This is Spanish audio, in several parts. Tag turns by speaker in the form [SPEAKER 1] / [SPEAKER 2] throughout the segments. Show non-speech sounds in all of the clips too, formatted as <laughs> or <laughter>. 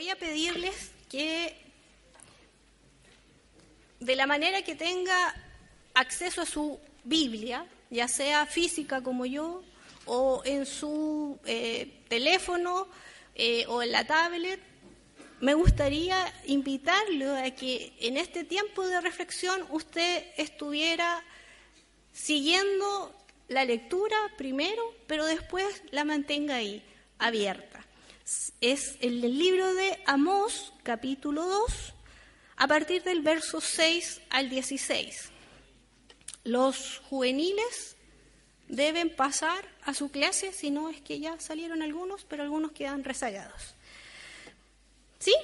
[SPEAKER 1] voy a pedirles que, de la manera que tenga acceso a su Biblia, ya sea física como yo, o en su eh, teléfono eh, o en la tablet, me gustaría invitarlo a que en este tiempo de reflexión usted estuviera siguiendo la lectura primero, pero después la mantenga ahí, abierta. Es el libro de Amós, capítulo 2, a partir del verso 6 al 16. Los juveniles deben pasar a su clase, si no es que ya salieron algunos, pero algunos quedan rezagados. ¿Sí?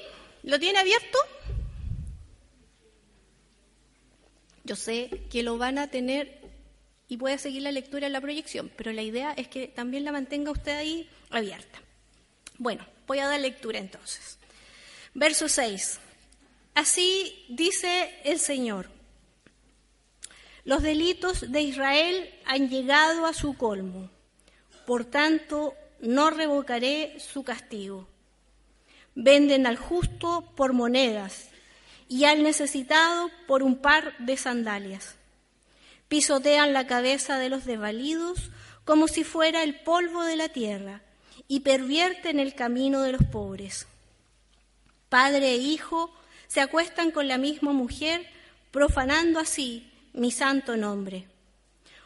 [SPEAKER 1] ¿Lo tiene abierto? Yo sé que lo van a tener y puede seguir la lectura en la proyección, pero la idea es que también la mantenga usted ahí abierta. Bueno, voy a dar lectura entonces. Verso 6. Así dice el Señor. Los delitos de Israel han llegado a su colmo, por tanto no revocaré su castigo Venden al justo por monedas y al necesitado por un par de sandalias. Pisotean la cabeza de los desvalidos como si fuera el polvo de la tierra y pervierten el camino de los pobres. Padre e hijo se acuestan con la misma mujer, profanando así mi santo nombre.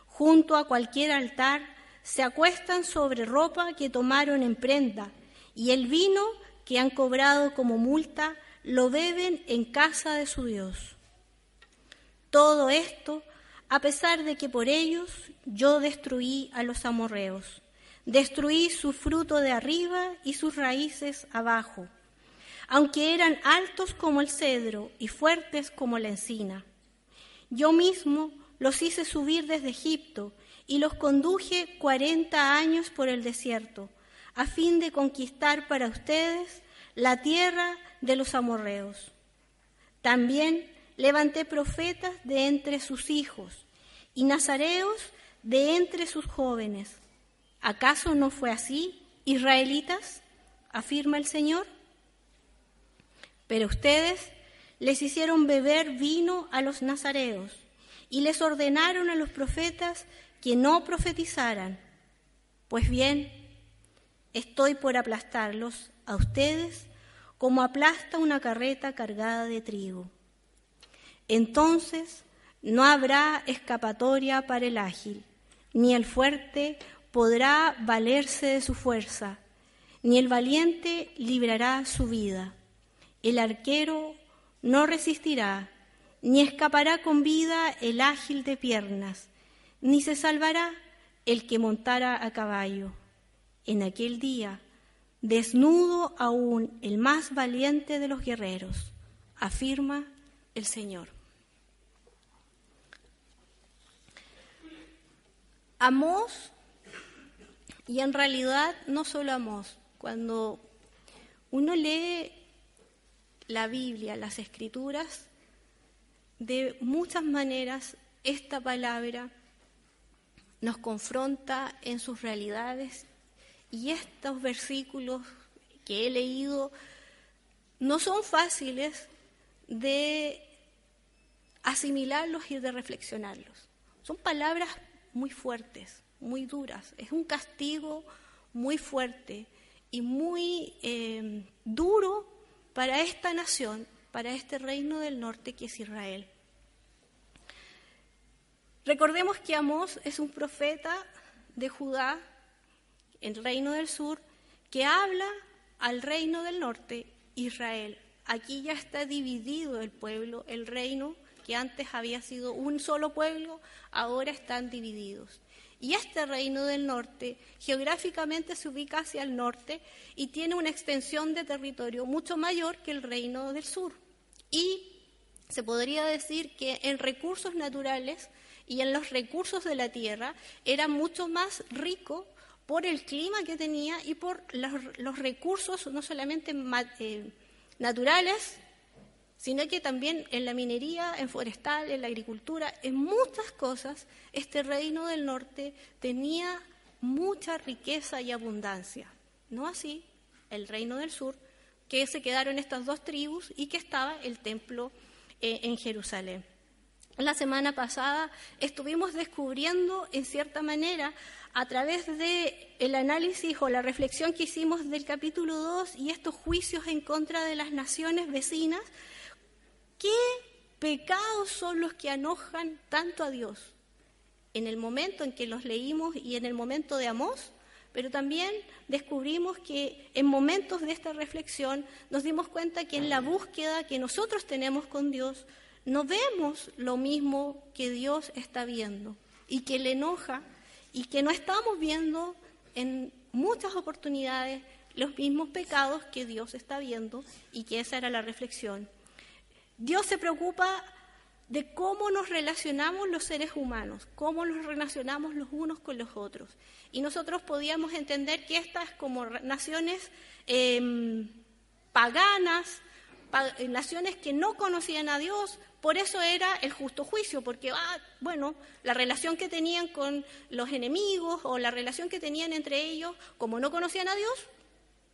[SPEAKER 1] Junto a cualquier altar se acuestan sobre ropa que tomaron en prenda, y el vino que han cobrado como multa lo beben en casa de su Dios. Todo esto a pesar de que por ellos yo destruí a los amorreos, destruí su fruto de arriba y sus raíces abajo, aunque eran altos como el cedro y fuertes como la encina. Yo mismo los hice subir desde Egipto y los conduje cuarenta años por el desierto a fin de conquistar para ustedes la tierra de los amorreos. También levanté profetas de entre sus hijos y nazareos de entre sus jóvenes. ¿Acaso no fue así, israelitas? afirma el Señor. Pero ustedes les hicieron beber vino a los nazareos y les ordenaron a los profetas que no profetizaran. Pues bien, Estoy por aplastarlos a ustedes como aplasta una carreta cargada de trigo. Entonces no habrá escapatoria para el ágil, ni el fuerte podrá valerse de su fuerza, ni el valiente librará su vida. El arquero no resistirá, ni escapará con vida el ágil de piernas, ni se salvará el que montara a caballo en aquel día, desnudo aún el más valiente de los guerreros, afirma el Señor. Amós, y en realidad no solo Amós, cuando uno lee la Biblia, las escrituras, de muchas maneras esta palabra nos confronta en sus realidades. Y estos versículos que he leído no son fáciles de asimilarlos y de reflexionarlos. Son palabras muy fuertes, muy duras. Es un castigo muy fuerte y muy eh, duro para esta nación, para este reino del norte que es Israel. Recordemos que Amós es un profeta de Judá el reino del sur, que habla al reino del norte, Israel. Aquí ya está dividido el pueblo, el reino que antes había sido un solo pueblo, ahora están divididos. Y este reino del norte geográficamente se ubica hacia el norte y tiene una extensión de territorio mucho mayor que el reino del sur. Y se podría decir que en recursos naturales y en los recursos de la tierra era mucho más rico por el clima que tenía y por los, recursos no solamente eh, naturales, sino que también en la minería, en forestal, en la agricultura, en muchas cosas, este reino del norte tenía mucha riqueza y abundancia. No así el reino del sur, que se quedaron estas dos tribus y que estaba el templo eh, en Jerusalén. La semana pasada estuvimos descubriendo, en cierta manera, a través del el análisis o la reflexión que hicimos del capítulo 2 y estos juicios en contra de las naciones vecinas, qué pecados son los que enojan tanto a Dios. En el momento en que los leímos y en el momento de Amós, pero también descubrimos que en momentos de esta reflexión nos dimos cuenta que en la búsqueda que nosotros tenemos con Dios, no vemos lo mismo que Dios está viendo y que le enoja y que no estamos viendo en muchas oportunidades los mismos pecados que Dios está viendo y que esa era la reflexión. Dios se preocupa de cómo nos relacionamos los seres humanos, cómo nos relacionamos los unos con los otros. Y nosotros podíamos entender que estas como naciones em, paganas, naciones que no conocían a Dios, por eso era el justo juicio, porque, ah, bueno, la relación que tenían con los enemigos o la relación que tenían entre ellos, como no conocían a Dios,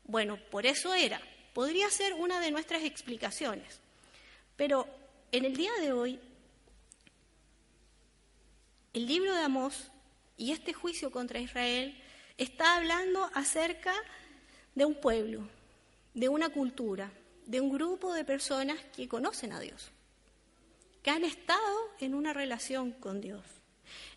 [SPEAKER 1] bueno, por eso era. Podría ser una de nuestras explicaciones. Pero en el día de hoy, el libro de Amós y este juicio contra Israel está hablando acerca de un pueblo, de una cultura, de un grupo de personas que conocen a Dios que han estado en una relación con Dios.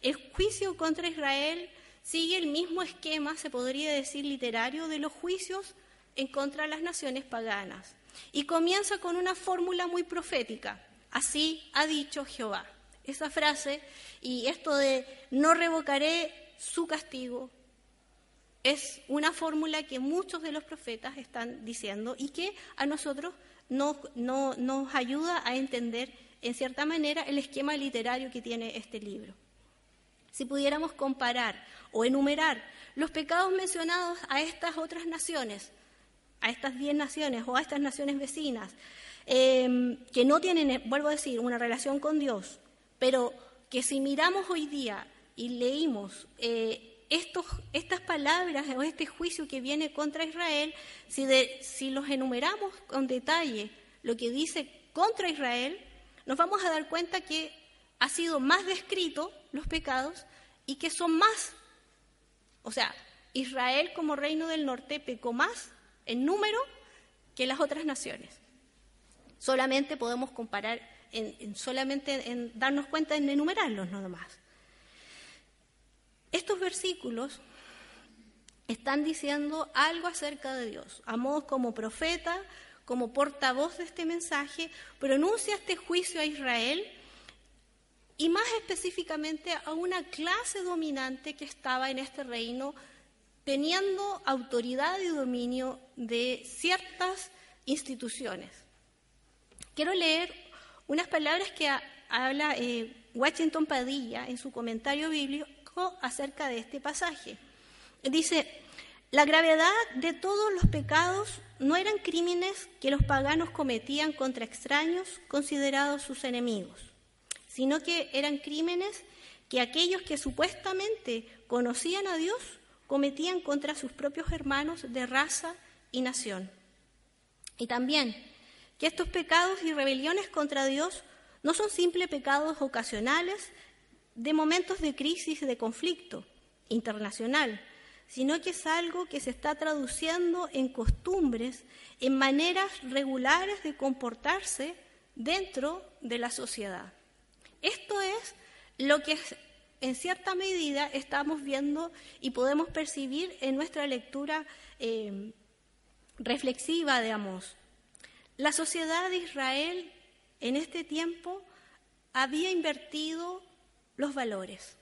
[SPEAKER 1] El juicio contra Israel sigue el mismo esquema, se podría decir literario, de los juicios en contra de las naciones paganas. Y comienza con una fórmula muy profética. Así ha dicho Jehová. Esa frase y esto de no revocaré su castigo es una fórmula que muchos de los profetas están diciendo y que a nosotros no, no, nos ayuda a entender en cierta manera, el esquema literario que tiene este libro. Si pudiéramos comparar o enumerar los pecados mencionados a estas otras naciones, a estas diez naciones o a estas naciones vecinas, em, que no tienen, vuelvo a decir, una relación con Dios, pero que si miramos hoy día y leímos eh, estos, estas palabras o este juicio que viene contra Israel, si, si los enumeramos con detalle, lo que dice contra Israel, nos vamos a dar cuenta que ha sido más descrito los pecados y que son más. O sea, Israel como reino del norte pecó más en número que las otras naciones. Solamente podemos comparar, en, solamente en darnos cuenta en enumerarlos nada más. Estos versículos están diciendo algo acerca de Dios. Amós como profeta, como portavoz de este mensaje, pronuncia este juicio a Israel y más específicamente a una clase dominante que estaba en este reino teniendo autoridad y dominio de ciertas instituciones. Quiero leer unas palabras que habla eh, Washington Padilla en su comentario bíblico acerca de este pasaje. Dice, la gravedad de todos los pecados no eran crímenes que los paganos cometían contra extraños considerados sus enemigos, sino que eran crímenes que aquellos que supuestamente conocían a Dios cometían contra sus propios hermanos de raza y nación. Y también que estos pecados y rebeliones contra Dios no son simples pecados ocasionales de momentos de crisis de conflicto internacional, sino que es algo que se está traduciendo en costumbres, en maneras regulares de comportarse dentro de la sociedad. Esto es lo que en cierta medida estamos viendo y podemos percibir en nuestra lectura eh, reflexiva de Amós. La sociedad de Israel en este tiempo había invertido los valores.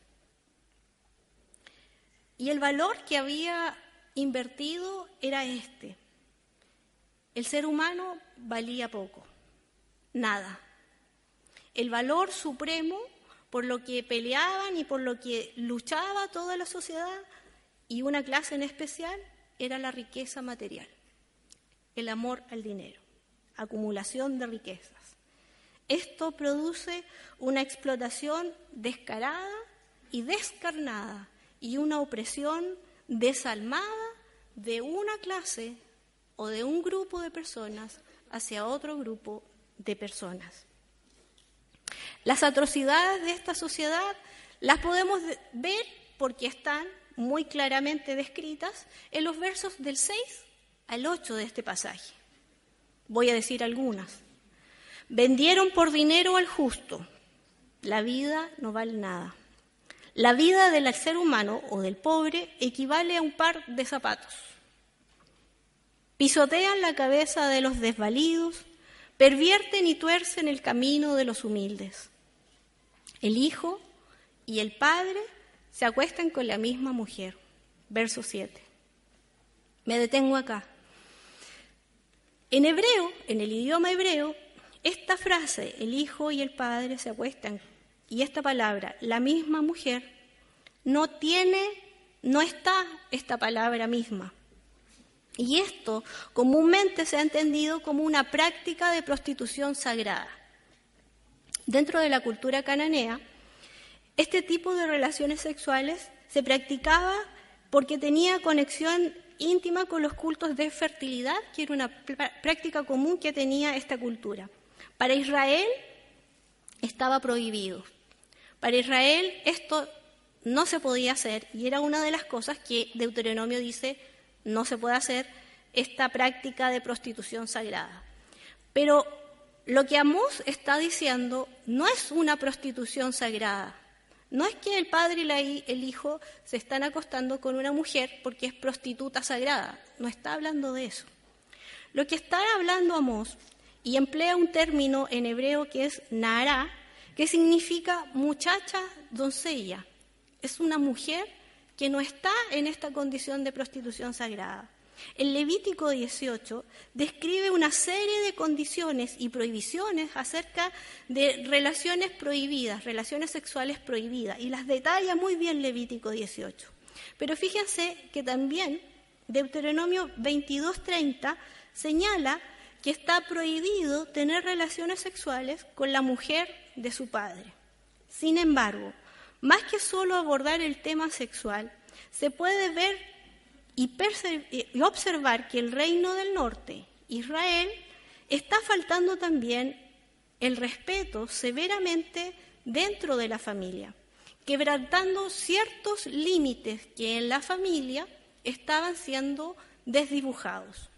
[SPEAKER 1] Y el valor que había invertido era este. El ser humano valía poco, nada. El valor supremo por lo que peleaban y por lo que luchaba toda la sociedad y una clase en especial era la riqueza material, el amor al dinero, acumulación de riquezas. Esto produce una explotación descarada y descarnada y una opresión desalmada de una clase o de un grupo de personas hacia otro grupo de personas. Las atrocidades de esta sociedad las podemos ver porque están muy claramente descritas en los versos del 6 al 8 de este pasaje. Voy a decir algunas. Vendieron por dinero al justo. La vida no vale nada. La vida del ser humano o del pobre equivale a un par de zapatos. Pisotean la cabeza de los desvalidos, pervierten y tuercen el camino de los humildes. El hijo y el padre se acuestan con la misma mujer. Verso 7. Me detengo acá. En hebreo, en el idioma hebreo, esta frase, el hijo y el padre se acuestan, y esta palabra, la misma mujer, no tiene, no está esta palabra misma. Y esto comúnmente se ha entendido como una práctica de prostitución sagrada. Dentro de la cultura cananea, este tipo de relaciones sexuales se practicaba porque tenía conexión íntima con los cultos de fertilidad, que era una práctica común que tenía esta cultura. Para Israel estaba prohibido. Para Israel esto no se podía hacer y era una de las cosas que Deuteronomio dice no se puede hacer, esta práctica de prostitución sagrada. Pero lo que Amós está diciendo no es una prostitución sagrada, no es que el padre y el hijo se están acostando con una mujer porque es prostituta sagrada, no está hablando de eso. Lo que está hablando Amós, y emplea un término en hebreo que es nara, que significa muchacha, doncella. Es una mujer que no está en esta condición de prostitución sagrada. El Levítico 18 describe una serie de condiciones y prohibiciones acerca de relaciones prohibidas, relaciones sexuales prohibidas, y las detalla muy bien Levítico 18. Pero fíjense que también Deuteronomio 22:30 señala que está prohibido tener relaciones sexuales con la mujer de su padre. Sin embargo, más que solo abordar el tema sexual, se puede ver y, observar que el reino del norte, Israel, está faltando también el respeto severamente dentro de la familia, quebrantando ciertos límites que en la familia estaban siendo desdibujados.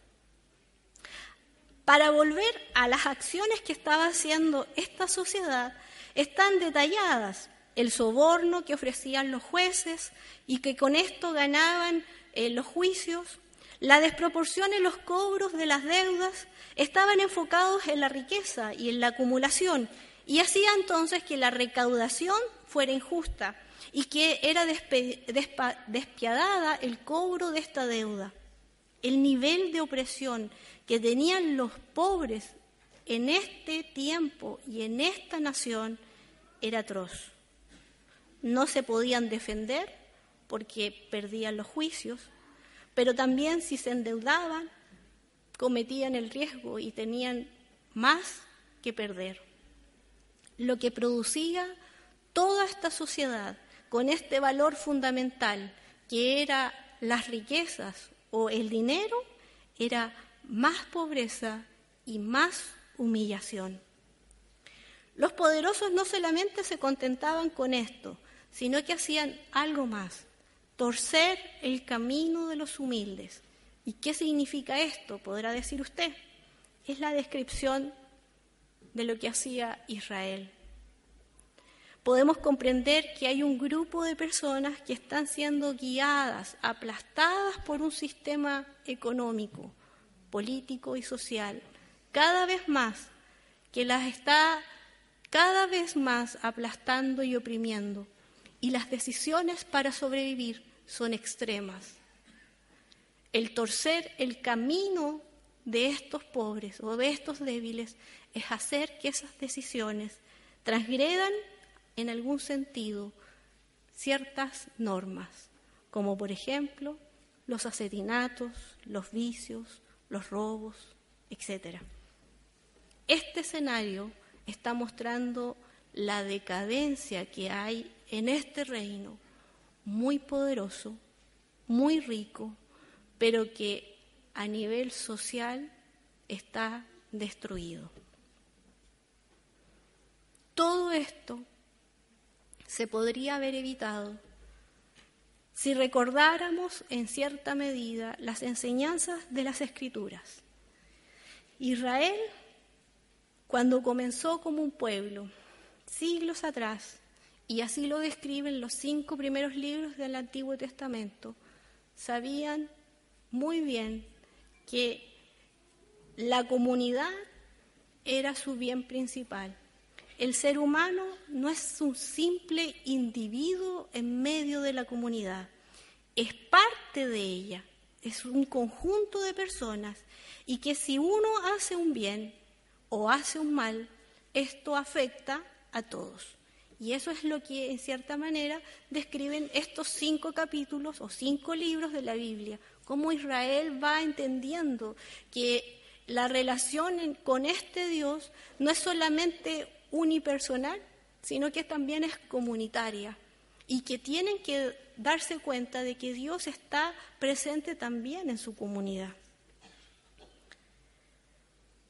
[SPEAKER 1] Para volver a las acciones que estaba haciendo esta sociedad, están detalladas el soborno que ofrecían los jueces y que con esto ganaban los juicios, la desproporción en los cobros de las deudas estaban enfocados en la riqueza y en la acumulación y hacía entonces que la recaudación fuera injusta y que era despiadada el cobro de esta deuda. El nivel de opresión que tenían los pobres en este tiempo y en esta nación era atroz. No se podían defender porque perdían los juicios, pero también si se endeudaban, cometían el riesgo y tenían más que perder. Lo que producía toda esta sociedad con este valor fundamental que era las riquezas o el dinero, era más pobreza y más humillación. Los poderosos no solamente se contentaban con esto, sino que hacían algo más torcer el camino de los humildes. ¿Y qué significa esto? Podrá decir usted. Es la descripción de lo que hacía Israel. Podemos comprender que hay un grupo de personas que están siendo guiadas, aplastadas por un sistema económico, político y social, cada vez más, que las está cada vez más aplastando y oprimiendo. Y las decisiones para sobrevivir son extremas. El torcer el camino de estos pobres o de estos débiles es hacer que esas decisiones transgredan en algún sentido ciertas normas, como por ejemplo los asesinatos, los vicios, los robos, etc. Este escenario está mostrando la decadencia que hay en este reino muy poderoso, muy rico, pero que a nivel social está destruido. Todo esto se podría haber evitado si recordáramos en cierta medida las enseñanzas de las escrituras. Israel, cuando comenzó como un pueblo, siglos atrás, y así lo describen los cinco primeros libros del Antiguo Testamento, sabían muy bien que la comunidad era su bien principal. El ser humano no es un simple individuo en medio de la comunidad, es parte de ella, es un conjunto de personas y que si uno hace un bien o hace un mal, esto afecta a todos. Y eso es lo que, en cierta manera, describen estos cinco capítulos o cinco libros de la Biblia, cómo Israel va entendiendo que la relación con este Dios no es solamente unipersonal, sino que también es comunitaria y que tienen que darse cuenta de que Dios está presente también en su comunidad.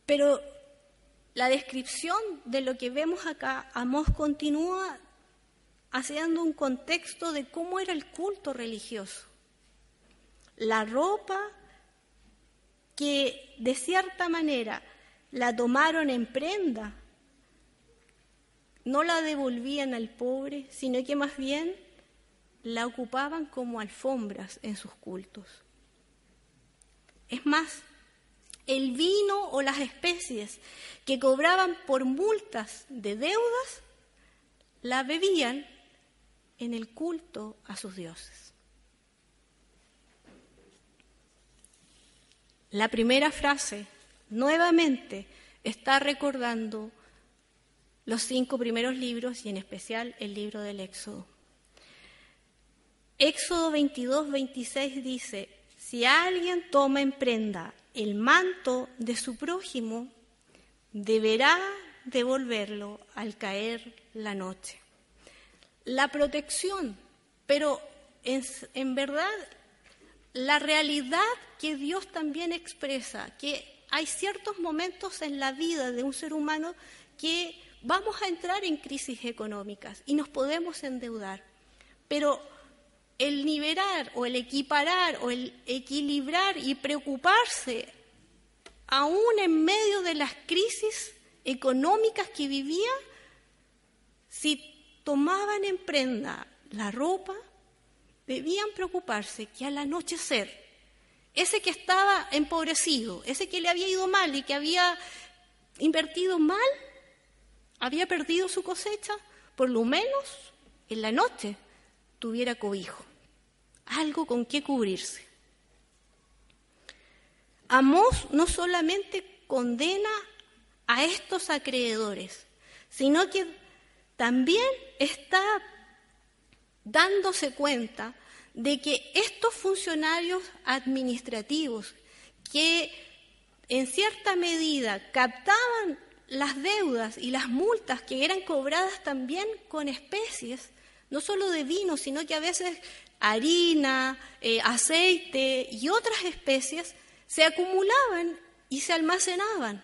[SPEAKER 1] Pero la descripción de lo que vemos acá, Amós continúa haciendo un contexto de cómo era el culto religioso la ropa que de cierta manera la tomaron en prenda, no la devolvían al pobre, sino que más bien la ocupaban como alfombras en sus cultos. Es más, el vino o las especies que cobraban por multas de deudas, la bebían en el culto a sus dioses. La primera frase nuevamente está recordando los cinco primeros libros y en especial el libro del Éxodo. Éxodo 22, 26 dice, si alguien toma en prenda el manto de su prójimo, deberá devolverlo al caer la noche. La protección, pero en, en verdad la realidad que Dios también expresa, que hay ciertos momentos en la vida de un ser humano que vamos a entrar en crisis económicas y nos podemos endeudar, pero el nivelar o el equiparar o el equilibrar y preocuparse aún en medio de las crisis económicas que vivía, si tomaban en prenda la ropa, debían preocuparse que al anochecer, ese que estaba empobrecido, ese que le había ido mal y que había invertido mal, había perdido su cosecha, por lo menos en la noche tuviera cobijo, algo con qué cubrirse. Amós no solamente condena a estos acreedores, sino que también está dándose cuenta de que estos funcionarios administrativos que en cierta medida captaban las deudas y las multas que eran cobradas también con especies, no solo de vino, sino que a veces harina, eh, aceite y otras especies, se acumulaban y se almacenaban.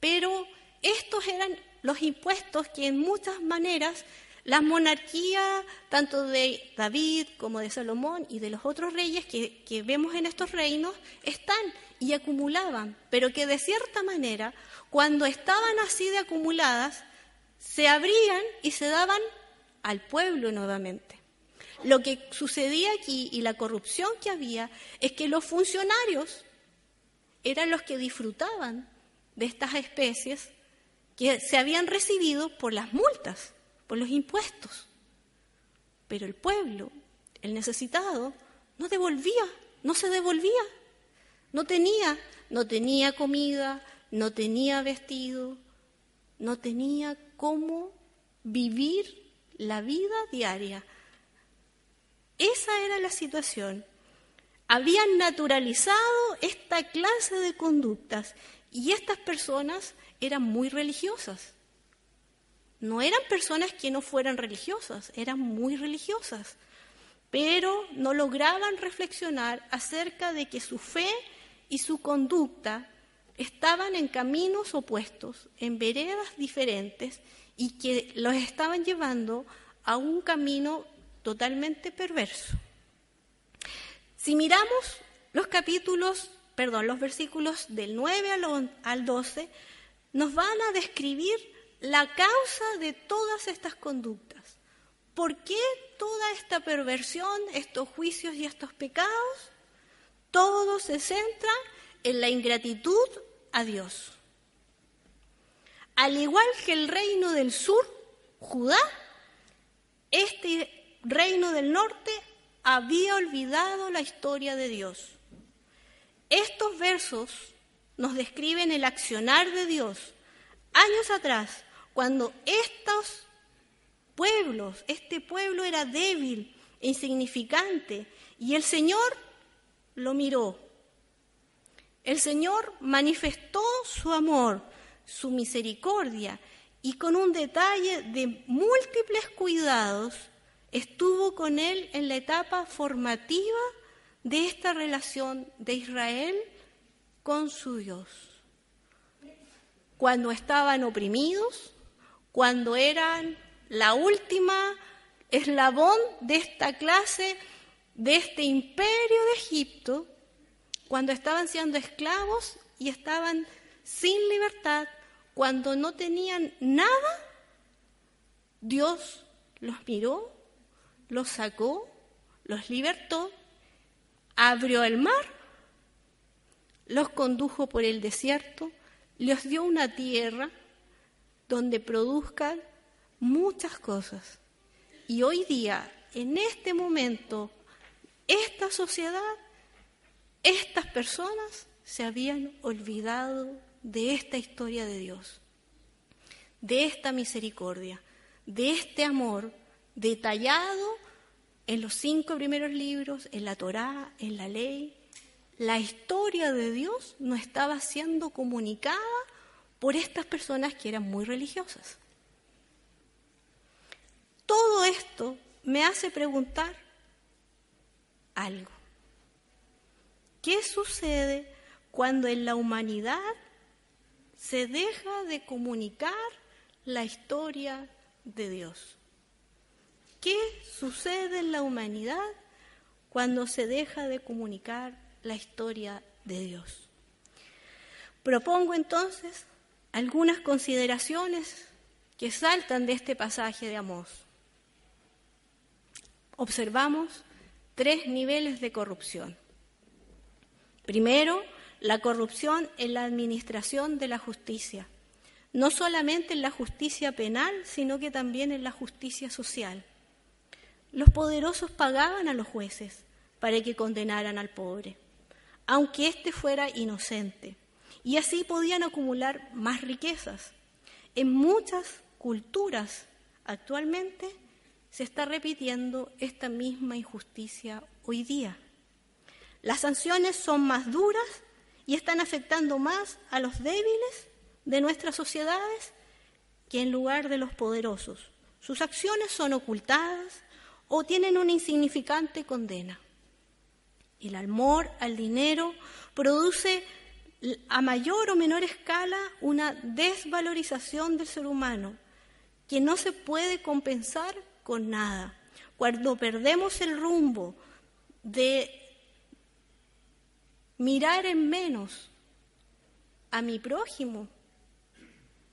[SPEAKER 1] Pero estos eran los impuestos que en muchas maneras las monarquías, tanto de David como de Salomón y de los otros reyes que, que vemos en estos reinos, están y acumulaban, pero que de cierta manera, cuando estaban así de acumuladas, se abrían y se daban al pueblo nuevamente. Lo que sucedía aquí y la corrupción que había es que los funcionarios eran los que disfrutaban de estas especies que se habían recibido por las multas por los impuestos. Pero el pueblo, el necesitado, no devolvía, no se devolvía. No tenía, no tenía comida, no tenía vestido, no tenía cómo vivir la vida diaria. Esa era la situación. Habían naturalizado esta clase de conductas y estas personas eran muy religiosas. No eran personas que no fueran religiosas, eran muy religiosas, pero no lograban reflexionar acerca de que su fe y su conducta estaban en caminos opuestos, en veredas diferentes y que los estaban llevando a un camino totalmente perverso. Si miramos los capítulos, perdón, los versículos del 9 al 12, nos van a describir la causa de todas estas conductas. ¿Por qué toda esta perversión, estos juicios y estos pecados? Todo se centra en la ingratitud a Dios. Al igual que el reino del sur, Judá, este reino del norte había olvidado la historia de Dios. Estos versos nos describen el accionar de Dios años atrás, cuando estos pueblos, este pueblo era débil e insignificante, y el Señor lo miró. El Señor manifestó su amor, su misericordia, y con un detalle de múltiples cuidados, estuvo con él en la etapa formativa de esta relación de Israel con su Dios. Cuando estaban oprimidos, cuando eran la última eslabón de esta clase, de este imperio de Egipto, cuando estaban siendo esclavos y estaban sin libertad, cuando no tenían nada, Dios los miró, los sacó, los libertó, abrió el mar, los condujo por el desierto, les dio una tierra donde produzcan muchas cosas. Y hoy día, en este momento, esta sociedad, estas personas se habían olvidado de esta historia de Dios, de esta misericordia, de este amor detallado en los cinco primeros libros, en la Torá, en la ley. La historia de Dios no estaba siendo comunicada por estas personas que eran muy religiosas. Todo esto me hace preguntar algo. ¿Qué sucede cuando en la humanidad se deja de comunicar la historia de Dios? ¿Qué sucede en la humanidad cuando se deja de comunicar la historia de Dios? Propongo entonces algunas consideraciones que saltan de este pasaje de Amós. Observamos tres niveles de corrupción. Primero, la corrupción en la administración de la justicia, no solamente en la justicia penal, sino que también en la justicia social. Los poderosos pagaban a los jueces para que condenaran al pobre, aunque éste fuera inocente, y así podían acumular más riquezas. En muchas culturas actualmente se está repitiendo esta misma injusticia hoy día. Las sanciones son más duras y están afectando más a los débiles de nuestras sociedades que en lugar de los poderosos. Sus acciones son ocultadas o tienen una insignificante condena. El amor al dinero produce a mayor o menor escala una desvalorización del ser humano que no se puede compensar con nada. Cuando perdemos el rumbo de mirar en menos a mi prójimo,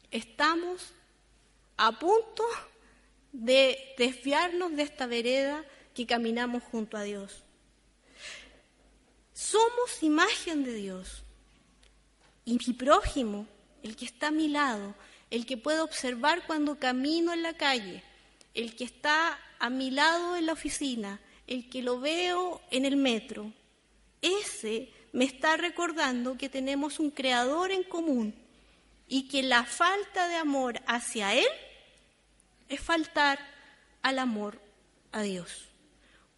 [SPEAKER 1] estamos a punto de desviarnos de esta vereda que caminamos junto a Dios. Somos imagen de Dios. Y mi prójimo, el que está a mi lado, el que puedo observar cuando camino en la calle, el que está a mi lado en la oficina, el que lo veo en el metro, ese me está recordando que tenemos un creador en común y que la falta de amor hacia Él es faltar al amor a Dios.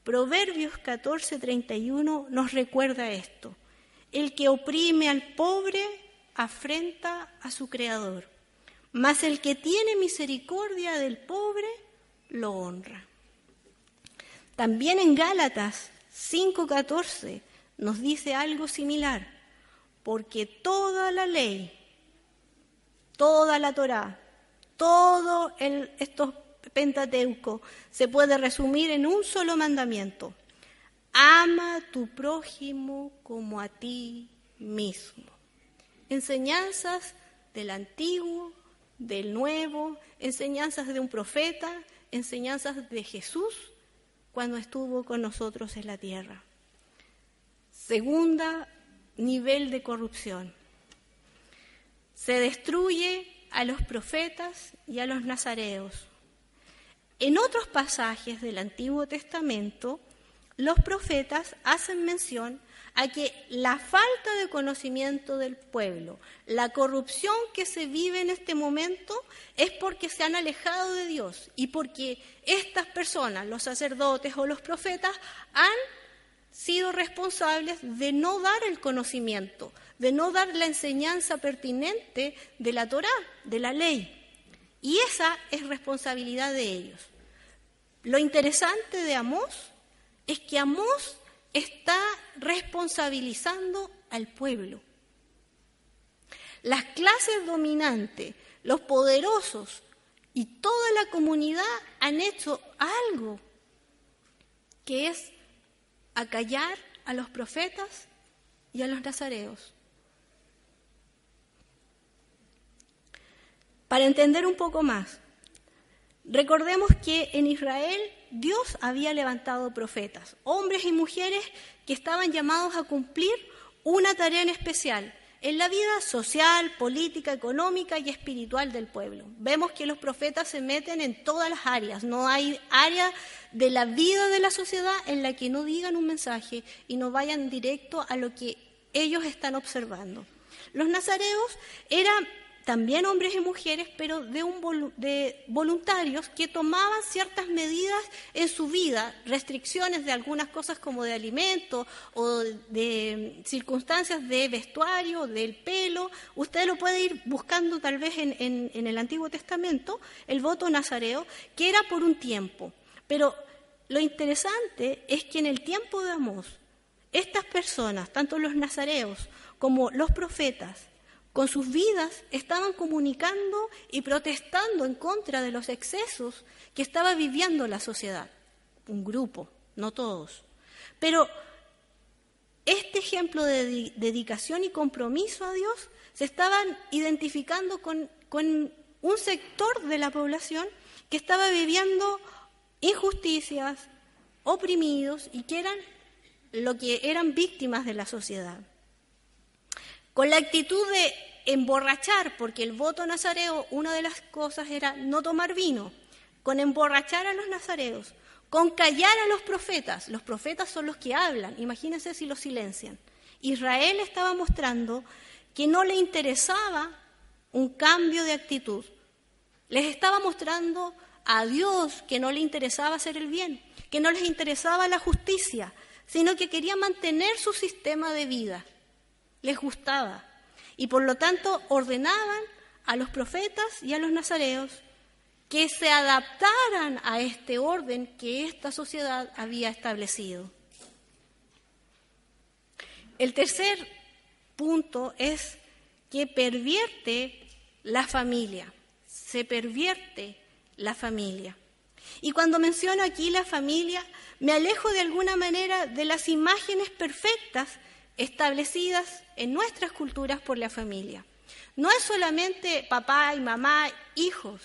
[SPEAKER 1] Proverbios 14:31 nos recuerda esto. El que oprime al pobre afrenta a su creador, mas el que tiene misericordia del pobre lo honra. También en Gálatas 5:14 nos dice algo similar. porque toda la ley, toda la Torá, todo estos Pentateuco se puede resumir en un solo mandamiento. Ama a tu prójimo como a ti mismo. Enseñanzas del antiguo, del nuevo, enseñanzas de un profeta, enseñanzas de Jesús cuando estuvo con nosotros en la tierra. Segunda nivel de corrupción. Se destruye a los profetas y a los nazareos. En otros pasajes del Antiguo Testamento, los profetas hacen mención a que la falta de conocimiento del pueblo, la corrupción que se vive en este momento es porque se han alejado de Dios y porque estas personas, los sacerdotes o los profetas, han sido responsables de no dar el conocimiento, de no dar la enseñanza pertinente de la Torá, de la ley. Y esa es responsabilidad de ellos. Lo interesante de Amós es que Amós está responsabilizando al pueblo. Las clases dominantes, los poderosos y toda la comunidad han hecho algo que es acallar a los profetas y a los nazareos. Para entender un poco más, recordemos que en Israel Dios había levantado profetas, hombres y mujeres que estaban llamados a cumplir una tarea en especial en la vida social, política, económica y espiritual del pueblo. Vemos que los profetas se meten en todas las áreas, no hay área de la vida de la sociedad en la que no digan un mensaje y no vayan directo a lo que ellos están observando. Los nazareos eran también hombres y mujeres, pero de, un de voluntarios que tomaban ciertas medidas en su vida, restricciones de algunas cosas como de alimento o de circunstancias de vestuario, del pelo. Usted lo puede ir buscando tal vez en, en el Antiguo Testamento, el voto nazareo, que era por un tiempo. Pero lo interesante es que en el tiempo de Amós, estas personas, tanto los nazareos como los profetas, con sus vidas estaban comunicando y protestando en contra de los excesos que estaba viviendo la sociedad. Un grupo, no todos. Pero este ejemplo de dedicación y compromiso a Dios se estaban identificando con, con un sector de la población que estaba viviendo injusticias, oprimidos y que eran lo que eran víctimas de la sociedad con la actitud de emborrachar, porque el voto nazareo, una de las cosas era no tomar vino, con emborrachar a los nazareos, con callar a los profetas. Los profetas son los que hablan, imagínense si los silencian. Israel estaba mostrando que no le interesaba un cambio de actitud. Les estaba mostrando a Dios que no le interesaba hacer el bien, que no les interesaba la justicia, sino que quería mantener su sistema de vida les gustaba y por lo tanto ordenaban a los profetas y a los nazareos que se adaptaran a este orden que esta sociedad había establecido. El tercer punto es que pervierte la familia, se pervierte la familia. Y cuando menciono aquí la familia, me alejo de alguna manera de las imágenes perfectas establecidas en nuestras culturas por la familia. No es solamente papá y mamá, hijos,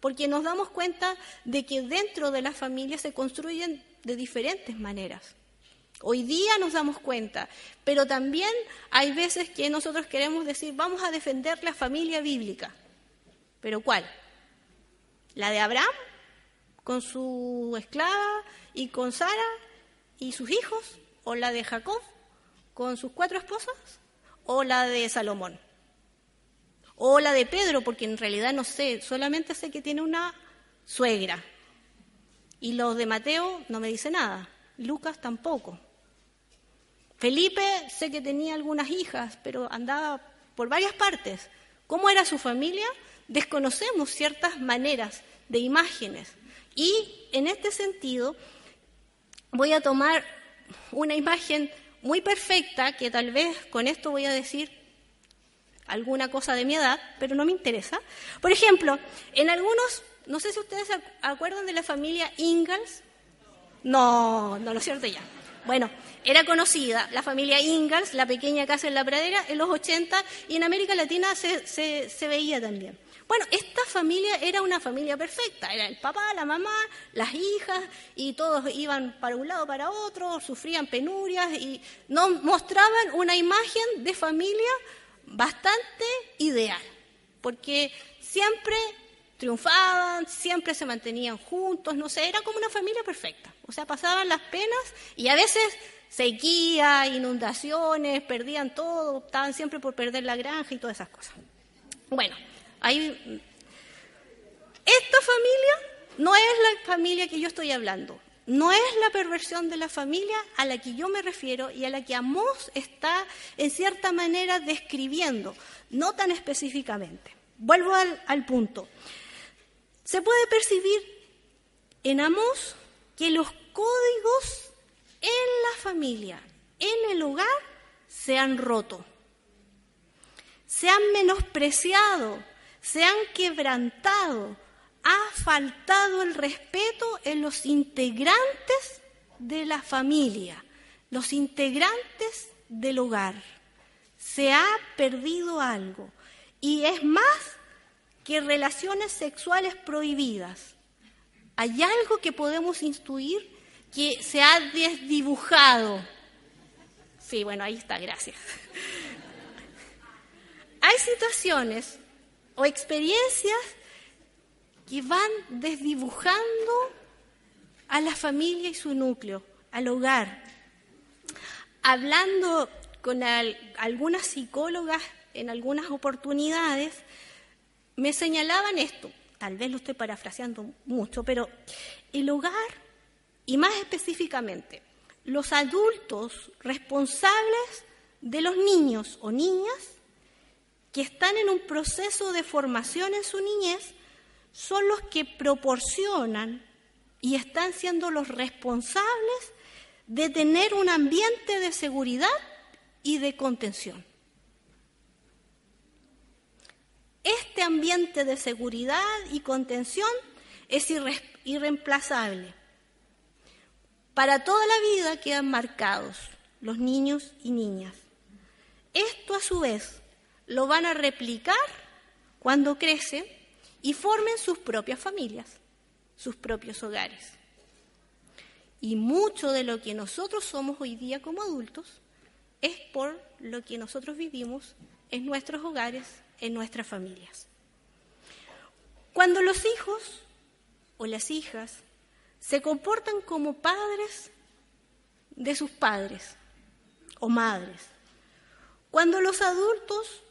[SPEAKER 1] porque nos damos cuenta de que dentro de la familia se construyen de diferentes maneras. Hoy día nos damos cuenta, pero también hay veces que nosotros queremos decir, vamos a defender la familia bíblica. ¿Pero cuál? ¿La de Abraham con su esclava y con Sara y sus hijos? ¿O la de Jacob con sus cuatro esposas o la de Salomón. O la de Pedro, porque en realidad no sé, solamente sé que tiene una suegra. Y los de Mateo no me dice nada, Lucas tampoco. Felipe sé que tenía algunas hijas, pero andaba por varias partes. ¿Cómo era su familia? Desconocemos ciertas maneras de imágenes. Y en este sentido voy a tomar una imagen muy perfecta, que tal vez con esto voy a decir alguna cosa de mi edad, pero no me interesa. Por ejemplo, en algunos, no sé si ustedes se acuerdan de la familia Ingalls. No, no lo es cierto ya. Bueno, era conocida la familia Ingalls, la pequeña casa en la pradera, en los 80 y en América Latina se, se veía también. Bueno, esta familia era una familia perfecta, era el papá, la mamá, las hijas, y todos iban para un lado, para otro, sufrían penurias y nos mostraban una imagen de familia bastante ideal, porque siempre triunfaban, siempre se mantenían juntos, no sé, era como una familia perfecta. O sea, pasaban las penas y a veces sequía, inundaciones, perdían todo, optaban siempre por perder la granja y todas esas cosas. Bueno, Esta familia no es la familia que yo estoy hablando. No es la perversión de la familia a la que yo me refiero y a la que Amós está en cierta manera describiendo, no tan específicamente. Vuelvo al, punto. Se puede percibir en Amós que los códigos en la familia, en el hogar, se han roto, se han menospreciado, se han quebrantado, ha faltado el respeto en los integrantes de la familia, los integrantes del hogar. Se ha perdido algo. Y es más que relaciones sexuales prohibidas. Hay algo que podemos instruir que se ha desdibujado. Sí, bueno, ahí está, gracias. <laughs> Hay situaciones o experiencias que van desdibujando a la familia y su núcleo, al hogar. Hablando con algunas psicólogas en algunas oportunidades, me señalaban esto, tal vez lo estoy parafraseando mucho, pero el hogar, y más específicamente, los adultos responsables de los niños o niñas que están en un proceso de formación en su niñez, son los que proporcionan y están siendo los responsables de tener un ambiente de seguridad y de contención. Este ambiente de seguridad y contención es irreemplazable. Para toda la vida quedan marcados los niños y niñas. Esto a su vez lo van a replicar cuando crecen y formen sus propias familias, sus propios hogares. Y mucho de lo que nosotros somos hoy día como adultos es por lo que nosotros vivimos en nuestros hogares, en nuestras familias. Cuando los hijos o las hijas se comportan como padres de sus padres o madres, cuando los adultos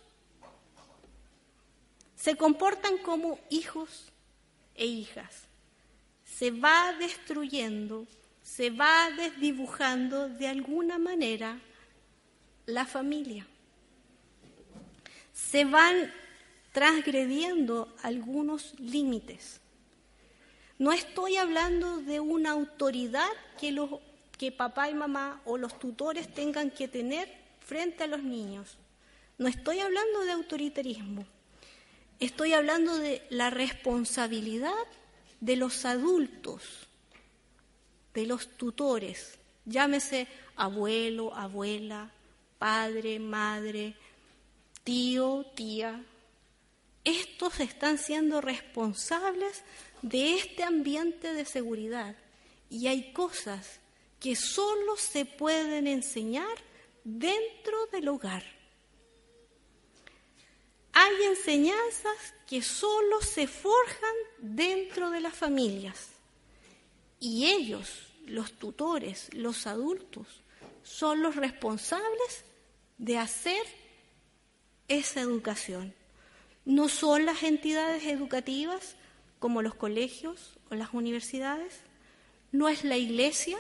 [SPEAKER 1] se comportan como hijos e hijas. Se va destruyendo, se va desdibujando de alguna manera la familia. Se van transgrediendo algunos límites. No estoy hablando de una autoridad que, los, que papá y mamá o los tutores tengan que tener frente a los niños. No estoy hablando de autoritarismo. Estoy hablando de la responsabilidad de los adultos, de los tutores, llámese abuelo, abuela, padre, madre, tío, tía. Estos están siendo responsables de este ambiente de seguridad y hay cosas que solo se pueden enseñar dentro del hogar. Hay enseñanzas que solo se forjan dentro de las familias y ellos, los tutores, los adultos, son los responsables de hacer esa educación. No son las entidades educativas como los colegios o las universidades, no es la iglesia,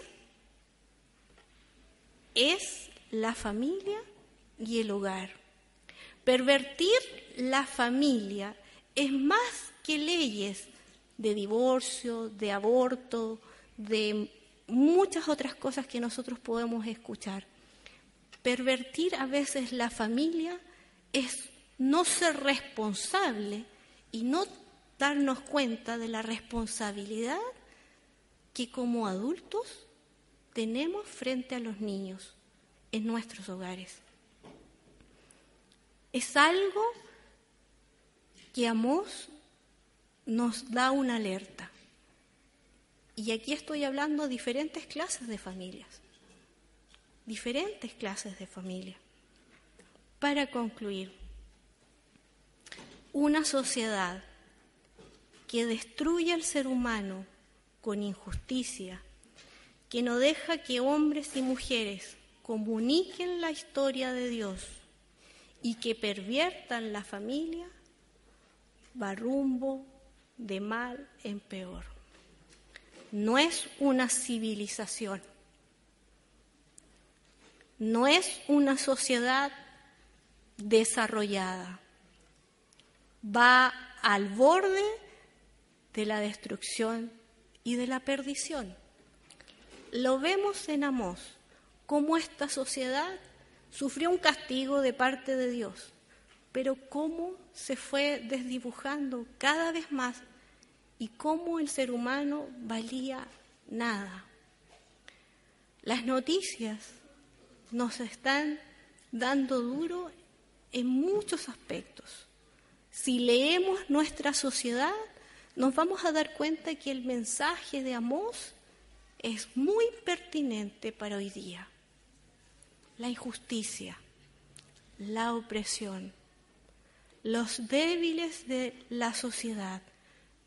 [SPEAKER 1] es la familia y el hogar. Pervertir la familia es más que leyes de divorcio, de aborto, de muchas otras cosas que nosotros podemos escuchar. pervertir a veces la familia es no ser responsable y no darnos cuenta de la responsabilidad que como adultos tenemos frente a los niños en nuestros hogares. Es algo que Amós nos da una alerta. Y aquí estoy hablando de diferentes clases de familias, diferentes clases de familia. Para concluir, una sociedad que destruye al ser humano con injusticia, que no deja que hombres y mujeres comuniquen la historia de Dios y que perviertan la familia, va rumbo de mal en peor. No es una civilización, no es una sociedad desarrollada, va al borde de la destrucción y de la perdición. Lo vemos en Amós, cómo esta sociedad sufrió un castigo de parte de Dios, pero cómo se fue desdibujando cada vez más y cómo el ser humano valía nada. Las noticias nos están dando duro en muchos aspectos. Si leemos nuestra sociedad, nos vamos a dar cuenta que el mensaje de Amós es muy pertinente para hoy día. La injusticia, la opresión, los débiles de la sociedad,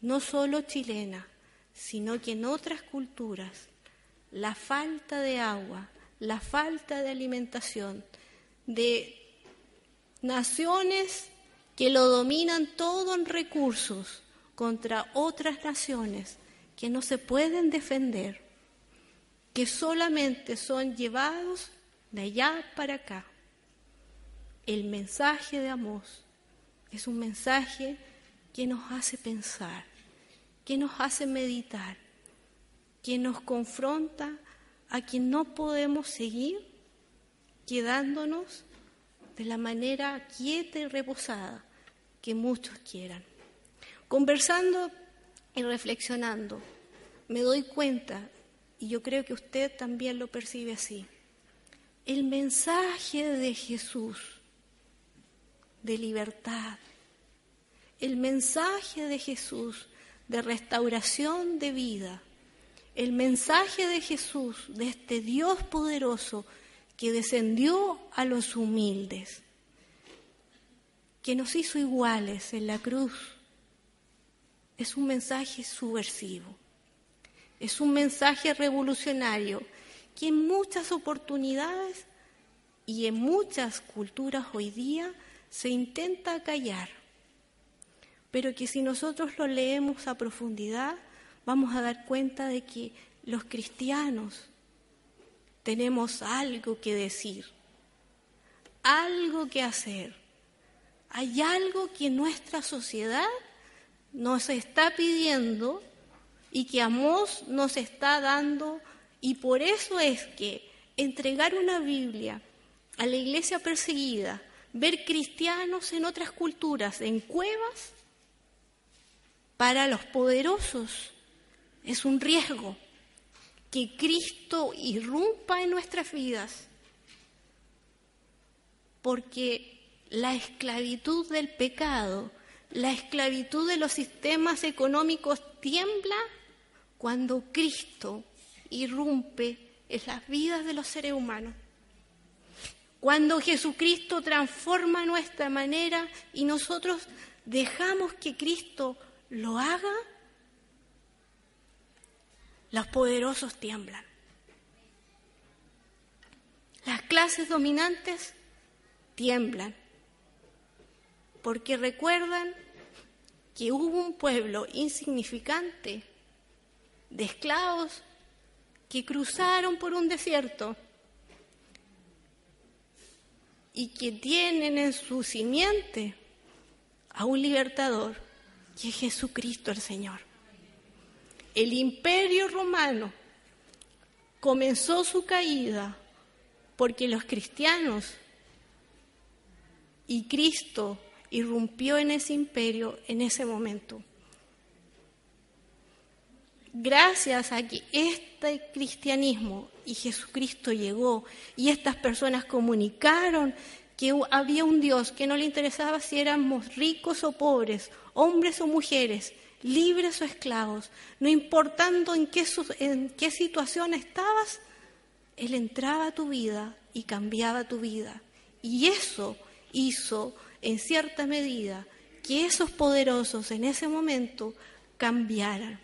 [SPEAKER 1] no solo chilena, sino que en otras culturas, la falta de agua, la falta de alimentación, de naciones que lo dominan todo en recursos contra otras naciones que no se pueden defender, que solamente son llevados de allá para acá. El mensaje de Amós es un mensaje que nos hace pensar, que nos hace meditar, que nos confronta a que no podemos seguir quedándonos de la manera quieta y reposada que muchos quieran. Conversando y reflexionando, me doy cuenta, y yo creo que usted también lo percibe así, el mensaje de Jesús de libertad, el mensaje de Jesús de restauración de vida, el mensaje de Jesús de este Dios poderoso que descendió a los humildes, que nos hizo iguales en la cruz, es un mensaje subversivo, es un mensaje revolucionario que en muchas oportunidades y en muchas culturas hoy día se intenta callar, pero que si nosotros lo leemos a profundidad, vamos a dar cuenta de que los cristianos tenemos algo que decir, algo que hacer. Hay algo que nuestra sociedad nos está pidiendo y que Amós nos está dando, y por eso es que entregar una Biblia a la iglesia perseguida, ver cristianos en otras culturas, en cuevas, para los poderosos es un riesgo que Cristo irrumpa en nuestras vidas, porque la esclavitud del pecado, la esclavitud de los sistemas económicos tiembla cuando Cristo irrumpe en las vidas de los seres humanos. Cuando Jesucristo transforma nuestra manera y nosotros dejamos que Cristo lo haga, los poderosos tiemblan. Las clases dominantes tiemblan, porque recuerdan que hubo un pueblo insignificante de esclavos que cruzaron por un desierto y que tienen en su simiente a un libertador, que es Jesucristo el Señor. El imperio romano comenzó su caída porque los cristianos y Cristo irrumpió en ese imperio en ese momento. Gracias a que este cristianismo y Jesucristo llegó y estas personas comunicaron que había un Dios que no le interesaba si éramos ricos o pobres, hombres o mujeres, libres o esclavos, no importando en qué, situación estabas, Él entraba a tu vida y cambiaba tu vida. Y eso hizo, en cierta medida, que esos poderosos en ese momento cambiaran.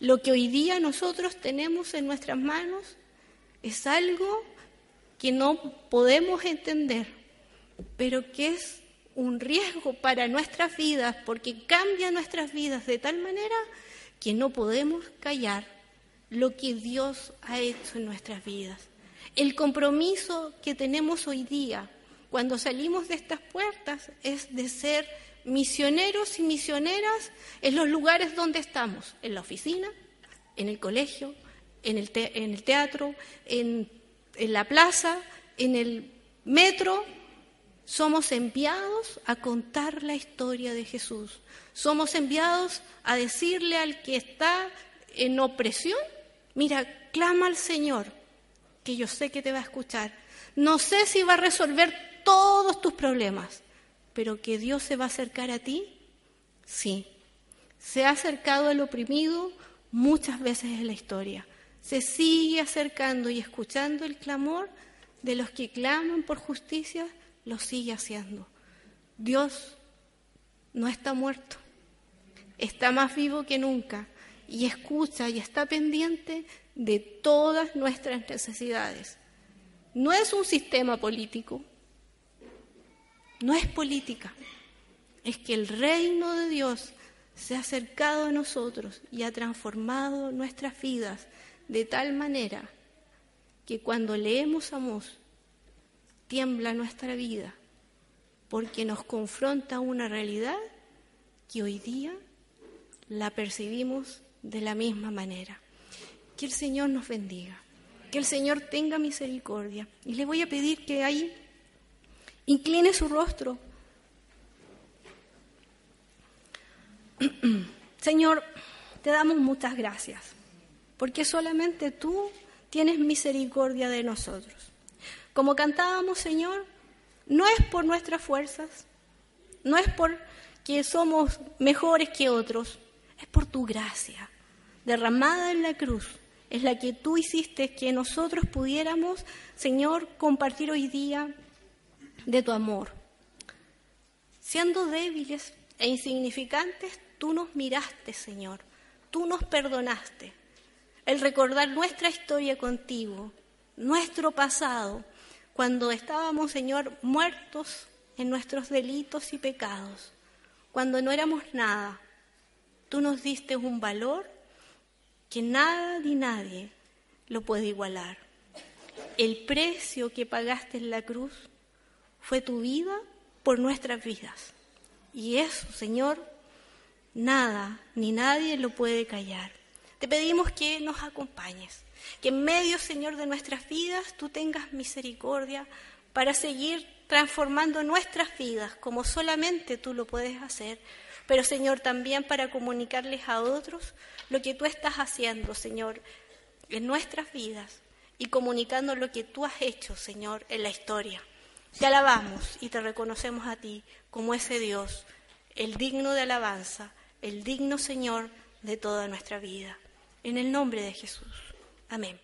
[SPEAKER 1] Lo que hoy día nosotros tenemos en nuestras manos es algo que no podemos entender, pero que es un riesgo para nuestras vidas porque cambia nuestras vidas de tal manera que no podemos callar lo que Dios ha hecho en nuestras vidas. El compromiso que tenemos hoy día cuando salimos de estas puertas es de ser misioneros y misioneras en los lugares donde estamos, en la oficina, en el colegio, en el, en el teatro, en, en la plaza, en el metro. Somos enviados a contar la historia de Jesús. Somos enviados a decirle al que está en opresión, mira, clama al Señor, que yo sé que te va a escuchar. No sé si va a resolver todos tus problemas, pero que Dios se va a acercar a ti, sí. Se ha acercado al oprimido muchas veces en la historia. Se sigue acercando y escuchando el clamor de los que claman por justicia, lo sigue haciendo. Dios no está muerto, está más vivo que nunca y escucha y está pendiente de todas nuestras necesidades. No es un sistema político, no es política, es que el reino de Dios se ha acercado a nosotros y ha transformado nuestras vidas de tal manera que cuando leemos Amós tiembla nuestra vida porque nos confronta una realidad que hoy día la percibimos de la misma manera. Que el Señor nos bendiga, que el Señor tenga misericordia. Y le voy a pedir que ahí Incline su rostro. <clears throat> Señor, te damos muchas gracias, porque solamente tú tienes misericordia de nosotros. Como cantábamos, Señor, no es por nuestras fuerzas, no es por que somos mejores que otros, es por tu gracia derramada en la cruz, es la que tú hiciste que nosotros pudiéramos, Señor, compartir hoy día de tu amor. Siendo débiles e insignificantes, tú nos miraste, Señor, tú nos perdonaste. El recordar nuestra historia contigo, nuestro pasado, cuando estábamos, Señor, muertos en nuestros delitos y pecados, cuando no éramos nada, tú nos diste un valor que nada ni nadie lo puede igualar. El precio que pagaste en la cruz fue tu vida por nuestras vidas. Y eso, Señor, nada ni nadie lo puede callar. Te pedimos que nos acompañes, que en medio, Señor, de nuestras vidas tú tengas misericordia para seguir transformando nuestras vidas como solamente tú lo puedes hacer, pero Señor, también para comunicarles a otros lo que tú estás haciendo, Señor, en nuestras vidas y comunicando lo que tú has hecho, Señor, en la historia. Te alabamos y te reconocemos a ti como ese Dios, el digno de alabanza, el digno Señor de toda nuestra vida. En el nombre de Jesús. Amén.